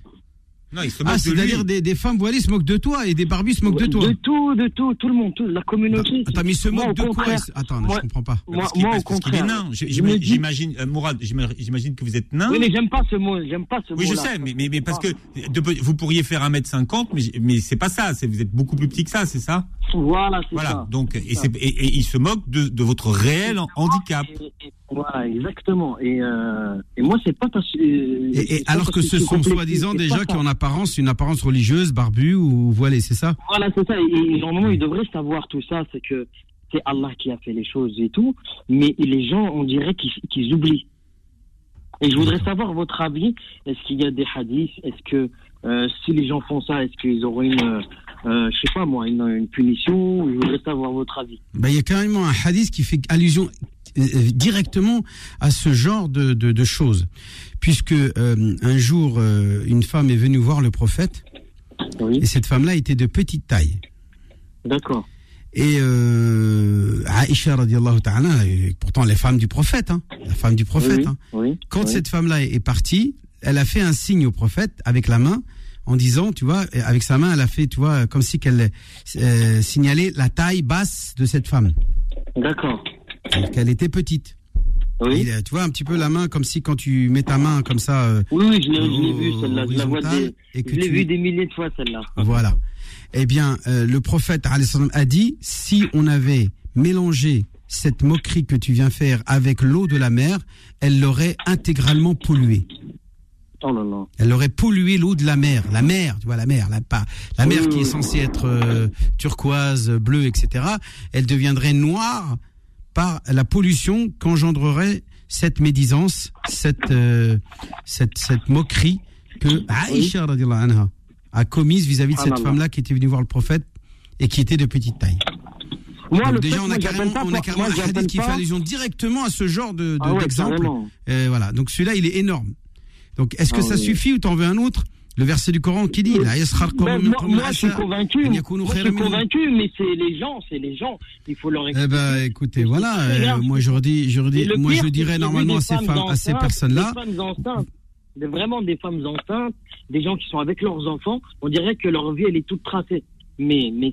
Non, il se moque Ah, c'est-à-dire des, des femmes voilées se moquent de toi et des barbus se moquent de toi. De tout, de tout, tout le monde, tout, la communauté. Attends, mais il se Moi, moque au de quoi Attends, moi- je comprends pas. Moi, Parce qu'il parce qu'il est nain. J'imagine, euh, Mourad, j'imagine que vous êtes nain. Oui, mais j'aime pas ce mot, j'aime pas ce mot. Oui, je sais, mais, mais, mais parce que de- vous pourriez faire 1m50, mais, mais c'est pas ça. Vous êtes beaucoup plus petit que ça, c'est ça? Voilà, c'est Voilà. ça. Donc, et, et, et il se moque de, de votre réel handicap. Et- et- Voilà, exactement. Et, euh, et moi, c'est pas parce que. euh, Et, alors que ce sont soi-disant gens qui ont en apparence une apparence religieuse, barbu ou voilé, c'est ça? Voilà, c'est ça. Et, et normalement, ils devraient savoir tout ça. C'est que c'est Allah qui a fait les choses et tout. Mais les gens, on dirait qu'ils qu'ils oublient. Et je voudrais savoir votre avis. Est-ce qu'il y a des hadiths? Est-ce que euh, si les gens font ça, est-ce qu'ils auront une, euh, je sais pas moi, une, une punition Je voudrais savoir votre avis. Ben, Il y a carrément un hadith qui fait allusion euh, euh, directement à ce genre de, de, de choses. Puisque euh, un jour, euh, une femme est venue voir le prophète, Oui, et cette femme-là était de petite taille. d'accord. Et euh, Aïcha, radiallahu ta'ala, pourtant les femmes du prophète, hein, la femme du prophète, oui, hein, oui, quand cette femme-là est partie, elle a fait un signe au prophète avec la main en disant, tu vois, avec sa main, elle a fait, tu vois, comme si qu'elle euh, signalait la taille basse de cette femme, D'accord. qu'elle était petite. Oui. Et, euh, tu vois un petit peu la main comme si quand tu mets ta main comme ça, euh, Oui, oui, je l'ai, je l'ai vu, celle-là. Je la vois horizontale, des, et que je l'ai tu- vu des milliers de fois, celle-là. voilà. Eh bien, euh, le prophète a dit, si on avait mélangé cette moquerie que tu viens faire avec l'eau de la mer, elle l'aurait intégralement polluée. Oh là là. Elle aurait pollué l'eau de la mer, la mer, tu vois la mer, la pas la mer qui est censée être euh, turquoise, bleue, etc. Elle deviendrait noire par la pollution qu'engendrerait cette médisance, cette euh, cette cette moquerie que Aïcha anha a commise vis-à-vis de cette là là. femme-là qui était venue voir le prophète et qui était de petite taille. Moi, Donc le déjà fait, on a carrément, on a carrément moi, un hadith qui fait allusion directement à ce genre de de- Ah ouais, d'exemple. Euh, voilà. Donc celui-là, il est énorme. Donc est-ce que Ah ça oui. suffit ou t'en veux un autre? Le verset du Coran qui dit yaskhar Ben, moi, moi, je suis convaincu. Moi, je suis convaincu, mais c'est les gens, c'est les gens. Il faut leur Eh expliquer. ben, écoutez, voilà. Euh, moi, je redis, je redis, moi, pire, je dirais normalement à ces femmes à ces personnes-là. Vraiment des femmes enceintes, des gens qui sont avec leurs enfants. On dirait que leur vie, elle est toute tracée. Mais, mais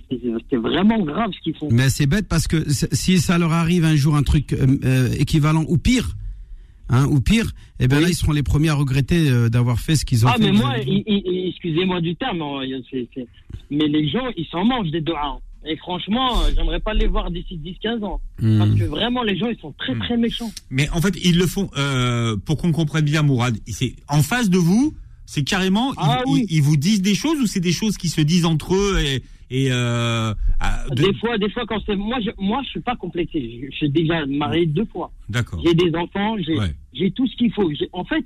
c'est vraiment grave ce qu'ils font. Mais c'est bête parce que si ça leur arrive un jour un truc euh, euh, équivalent ou pire, hein, ou pire, eh ben Oui. là, ils seront les premiers à regretter euh, d'avoir fait ce qu'ils ont Ah, fait. mais moi, excusez-moi du terme, hein, mais les gens, ils s'en mangent des doigts. Et franchement, euh, j'aimerais pas les voir d'ici 10-15 ans. Hmm. Parce que vraiment, les gens, ils sont très, très méchants. Mais en fait, ils le font euh, pour qu'on comprenne bien, Mourad. C'est en face de vous, c'est carrément Ah ils, oui. ils- ils vous disent des choses ou c'est des choses qui se disent entre eux et, et euh, de- Des fois, des fois, quand c'est. Moi, je, moi, je suis pas complexé. Je, je suis déjà marié deux fois. D'accord. J'ai des enfants, j'ai Ouais. j'ai tout ce qu'il faut. En fait,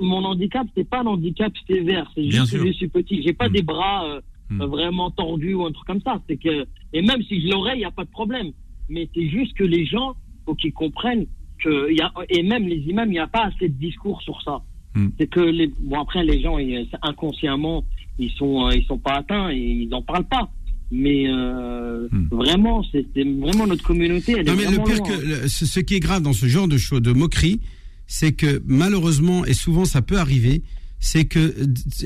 mon handicap, c'est pas un handicap sévère. C'est Bien juste sûr. que je suis petit. J'ai pas Mm. des bras euh, Mm. euh, vraiment tordus ou un truc comme ça. C'est que et même si je l'aurais, il y a pas de problème. Mais c'est juste que les gens, faut qu'ils comprennent que y a et même les imams, il n'y a pas assez de discours sur ça. Mm. C'est que les bon après les gens, ils- inconsciemment, ils sont euh, ils sont pas atteints et ils en parlent pas. Mais euh, Mm. vraiment, c'est vraiment notre communauté. Elle Non, est mais le pire loin. que le- ce, ce qui est grave dans ce genre de choses, de moquerie, c'est que malheureusement et souvent ça peut arriver, c'est que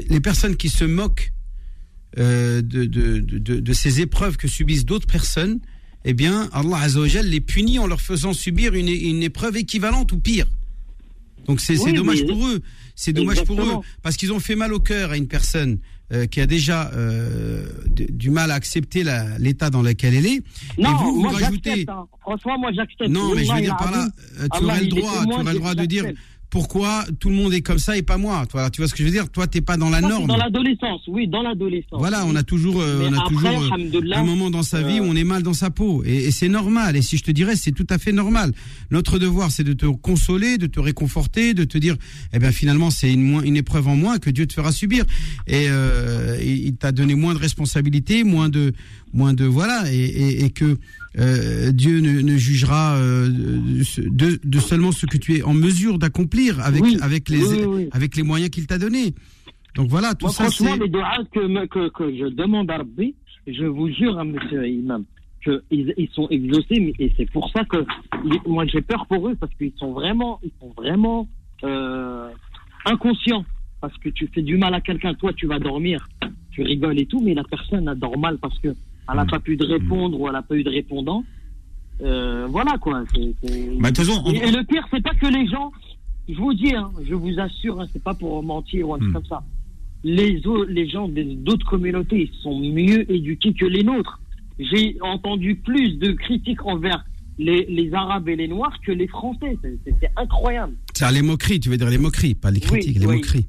les personnes qui se moquent euh, de, de, de, ces épreuves que subissent d'autres personnes, eh bien Allah Azzawajal les punit en leur faisant subir une, une épreuve équivalente ou pire. Donc c'est Oui, dommage pour eux, c'est dommage pour eux parce qu'ils ont fait mal au cœur à une personne euh, qui a déjà euh, du mal à accepter l'état dans lequel elle est. Non, et vous, vous moi rajoutez j'accepte. hein. Franchement, moi j'accepte. Non, mais je veux dire par là, euh, tu Allah, aurais le droit, tu aurais le droit de dire. Pourquoi tout le monde est comme ça et pas moi. Toi, tu vois ce que je veux dire? Toi, t'es pas dans la Ça, norme. Dans l'adolescence, oui, dans l'adolescence. Voilà, on a toujours, euh, on a après, toujours euh, un moment dans sa vie où euh, on est mal dans sa peau, et, et c'est normal. Et si je te dirais, c'est tout à fait normal. Notre devoir, c'est de te consoler, de te réconforter, de te dire, eh ben finalement, c'est une, épreuve en moins que Dieu te fera subir. Et euh, il il t'a donné moins de responsabilités, moins de, moins de voilà, et, et, et que euh, Dieu ne, ne jugera euh, de, de seulement ce que tu es en mesure d'accomplir avec Oui, avec les oui, oui. avec les moyens qu'il t'a donnés. Donc voilà, tout Moi, ça franchement, les doigts que, que, que je demande à Rabbi, je vous jure, hein, monsieur Imam, que ils, sont exaucés, mais, et c'est pour ça que moi j'ai peur pour eux, parce qu'ils sont vraiment, ils sont vraiment euh, inconscients. Parce que tu fais du mal à quelqu'un, toi tu vas dormir, tu rigoles et tout, mais la personne elle dort mal parce que elle n'a pas pu de répondre ou elle n'a pas eu de répondant. Euh, voilà quoi. Bah, on- et, et le pire, c'est pas que les gens, je vous dis, hein, je vous assure, hein, c'est pas pour mentir ou un truc Hmm. comme ça. Les, les gens d'autres communautés sont mieux éduqués que les nôtres. J'ai entendu plus de critiques envers les, les Arabes et les Noirs que les Français. C'est incroyable. C'est les moqueries, tu veux dire les moqueries, pas les critiques, les oui. moqueries.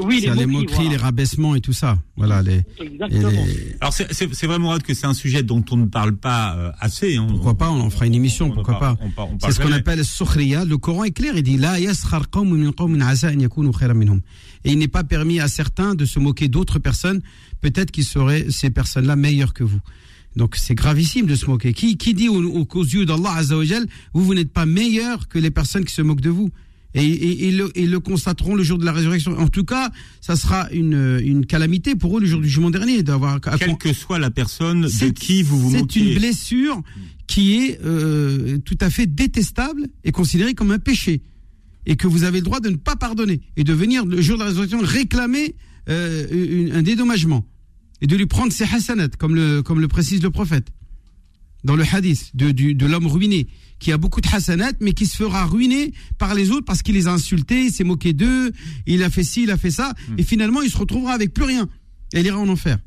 Oui, C'est les moqueries, voilà. les rabaissements et tout ça. Voilà, les. Exactement. les- Alors c'est- vrai Mourad que c'est un sujet dont on ne parle pas euh, assez. hein. Pourquoi pas, on en fera une émission, on pourquoi pas. C'est ce qu'on appelle sukhriya. Le Coran est clair, il dit La. Et il n'est pas permis à certains de se moquer d'autres personnes, peut-être qu'ils seraient ces personnes-là meilleures que vous. Donc c'est gravissime de se moquer. Qui, qui dit aux- aux yeux d'Allah Azzawajal, vous, vous n'êtes pas meilleur que les personnes qui se moquent de vous? Et, et- et le, et le constateront le jour de la résurrection. En tout cas, ça sera une, une calamité pour eux le jour du jugement dernier d'avoir Quelle que soit la personne de c'est- qui vous vous C'est moquez. une blessure qui est euh, tout à fait détestable et considérée comme un péché. Et que vous avez le droit de ne pas pardonner. Et de venir le jour de la résurrection réclamer euh, une- un dédommagement. Et de lui prendre ses hasanat, comme le, comme le précise le prophète. Dans le hadith de, de l'homme ruiné, qui a beaucoup de hasanat, mais qui se fera ruiner par les autres parce qu'il les a insultés, il s'est moqué d'eux, il a fait ci, il a fait ça. Et finalement, il se retrouvera avec plus rien. Et il ira en enfer.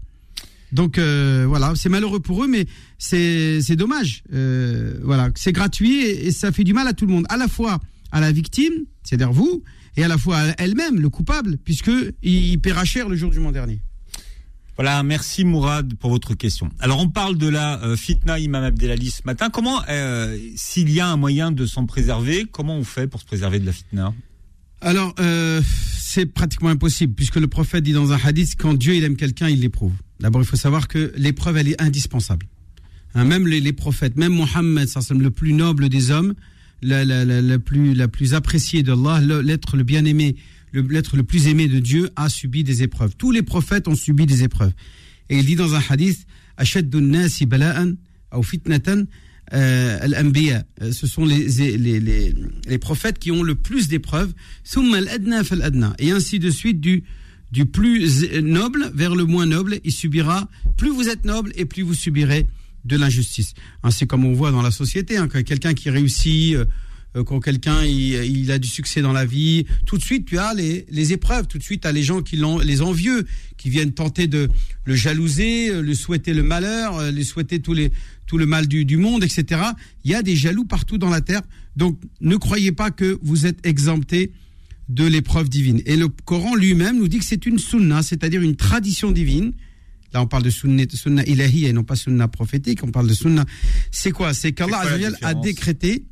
Donc euh, voilà, c'est malheureux pour eux, mais c'est dommage. Euh, voilà, c'est gratuit et, et ça fait du mal à tout le monde, à la fois à la victime, c'est-à-dire vous, et à la fois à elle-même, le coupable, puisque il, il paiera cher le jour du mois dernier. Voilà, merci Mourad pour votre question. Alors on parle de la euh, fitna Imam Abdelali ce matin. Comment, euh, s'il y a un moyen de s'en préserver, comment on fait pour se préserver de la fitna? Alors, euh, c'est pratiquement impossible, puisque le prophète dit dans un hadith, quand Dieu il aime quelqu'un, il l'éprouve. D'abord, il faut savoir que l'épreuve, elle est indispensable. Hein, même les, prophètes, même Mohammed, le plus noble des hommes, la, plus, la plus appréciée d'Allah, l'être le bien-aimé, le- l'être le plus aimé de Dieu, a subi des épreuves. Tous les prophètes ont subi des épreuves. Et il dit dans un hadith, euh, euh, ce sont les, les, les, les, prophètes qui ont le plus d'épreuves, et ainsi de suite du, du plus noble vers le moins noble, il subira, plus vous êtes noble et plus vous subirez de l'injustice. Hein, c'est comme on voit dans la société, hein, quelqu'un qui réussit... Euh, quand quelqu'un il, il a du succès dans la vie, tout de suite tu as les, les épreuves, tout de suite tu as les gens qui l'ont, les envieux, qui viennent tenter de le jalouser, euh, le souhaiter le malheur, euh, lui souhaiter tous les, tout le mal du, du monde, etc. Il y a des jaloux partout dans la terre, donc ne croyez pas que vous êtes exemptés de l'épreuve divine. Et le Coran lui-même nous dit que c'est une sunna, c'est-à-dire une tradition divine. Là, on parle de sunna, sunna ilahi et non pas sunna prophétique. On parle de sunna. C'est quoi? C'est qu'Allah a décrété.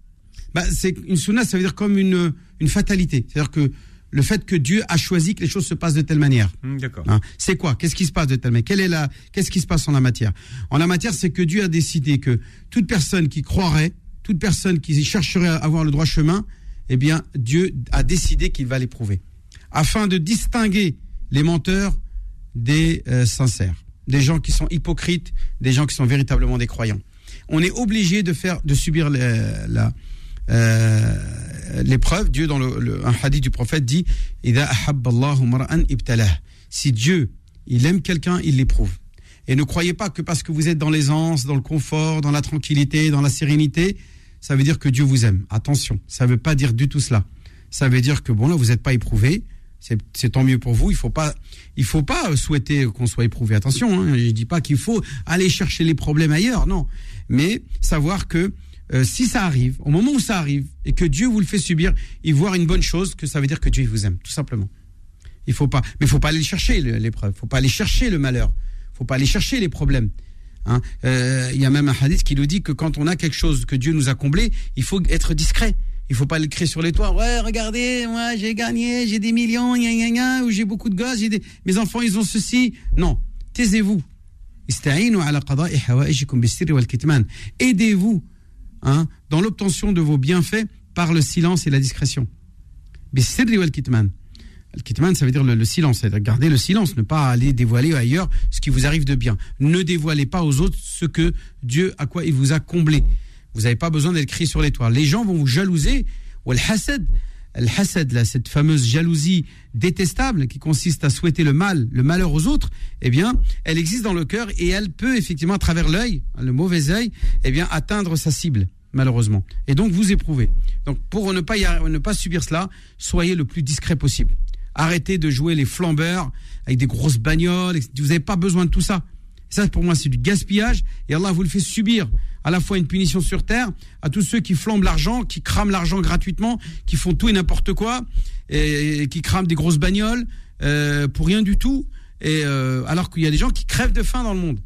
Bah, c'est une sunna, ça veut dire comme une une fatalité. C'est-à-dire que le fait que Dieu a choisi que les choses se passent de telle manière. Hmm, D'accord. Hein, c'est quoi? Qu'est-ce qui se passe de telle manière? Quelle est la Qu'est-ce qui se passe en la matière? En la matière, c'est que Dieu a décidé que toute personne qui croirait, toute personne qui chercherait à avoir le droit chemin, eh bien, Dieu a décidé qu'il va l'éprouver, afin de distinguer les menteurs des euh, sincères, des gens qui sont hypocrites, des gens qui sont véritablement des croyants. On est obligé de faire, de subir la euh, l'épreuve. Dieu, dans le, un hadith du prophète, dit. Si Dieu, il aime quelqu'un, il l'éprouve. Et ne croyez pas que parce que vous êtes dans l'aisance, dans le confort, dans la tranquillité, dans la sérénité, ça veut dire que Dieu vous aime. Attention, ça ne veut pas dire du tout cela. Ça veut dire que bon là, vous n'êtes pas éprouvé. C'est tant mieux pour vous. Il faut pas, faut pas euh, souhaiter qu'on soit éprouvé. Attention, hein, je dis pas qu'il faut aller chercher les problèmes ailleurs, non. Mais savoir que euh, si ça arrive, au moment où ça arrive, et que Dieu vous le fait subir, y voir une bonne chose, que ça veut dire que Dieu vous aime, tout simplement. Il faut pas, mais il faut pas aller chercher l'épreuve, faut pas aller chercher le malheur, faut pas aller chercher les problèmes. Hein. Euh, il y a même un hadith qui nous dit que quand on a quelque chose que Dieu nous a comblé, il faut être discret. Il faut pas le crier sur les toits. Ouais, regardez, moi j'ai gagné, j'ai des millions, gna, gna, gna, ou j'ai beaucoup de gosses, mes enfants ils ont ceci. Non, taisez-vous. Aidez-vous hein, dans l'obtention de vos bienfaits par le silence et la discrétion. wal kitman. Le kitman, ça veut dire le, silence, c'est-à-dire garder le silence, ne pas aller dévoiler ailleurs ce qui vous arrive de bien. Ne dévoilez pas aux autres ce que Dieu, à quoi il vous a comblé. Vous n'avez pas besoin d'être crié sur les toits. Les gens vont vous jalouser. Ou hasad, le hasad, là, cette fameuse jalousie détestable qui consiste à souhaiter le mal, le malheur aux autres, eh bien, elle existe dans le cœur et elle peut effectivement, à travers l'œil, le mauvais œil, eh bien, atteindre sa cible, malheureusement. Et donc, vous éprouvez. Donc, pour ne pas, ne pas subir cela, soyez le plus discret possible. Arrêtez de jouer les flambeurs avec des grosses bagnoles. Vous n'avez pas besoin de tout ça. Ça, pour moi, c'est du gaspillage. Et Allah vous le fait subir à la fois une punition sur terre à tous ceux qui flambent l'argent, qui crament l'argent gratuitement, qui font tout et n'importe quoi, et, qui crament des grosses bagnoles euh, pour rien du tout. Et euh, alors qu'il y a des gens qui crèvent de faim dans le monde.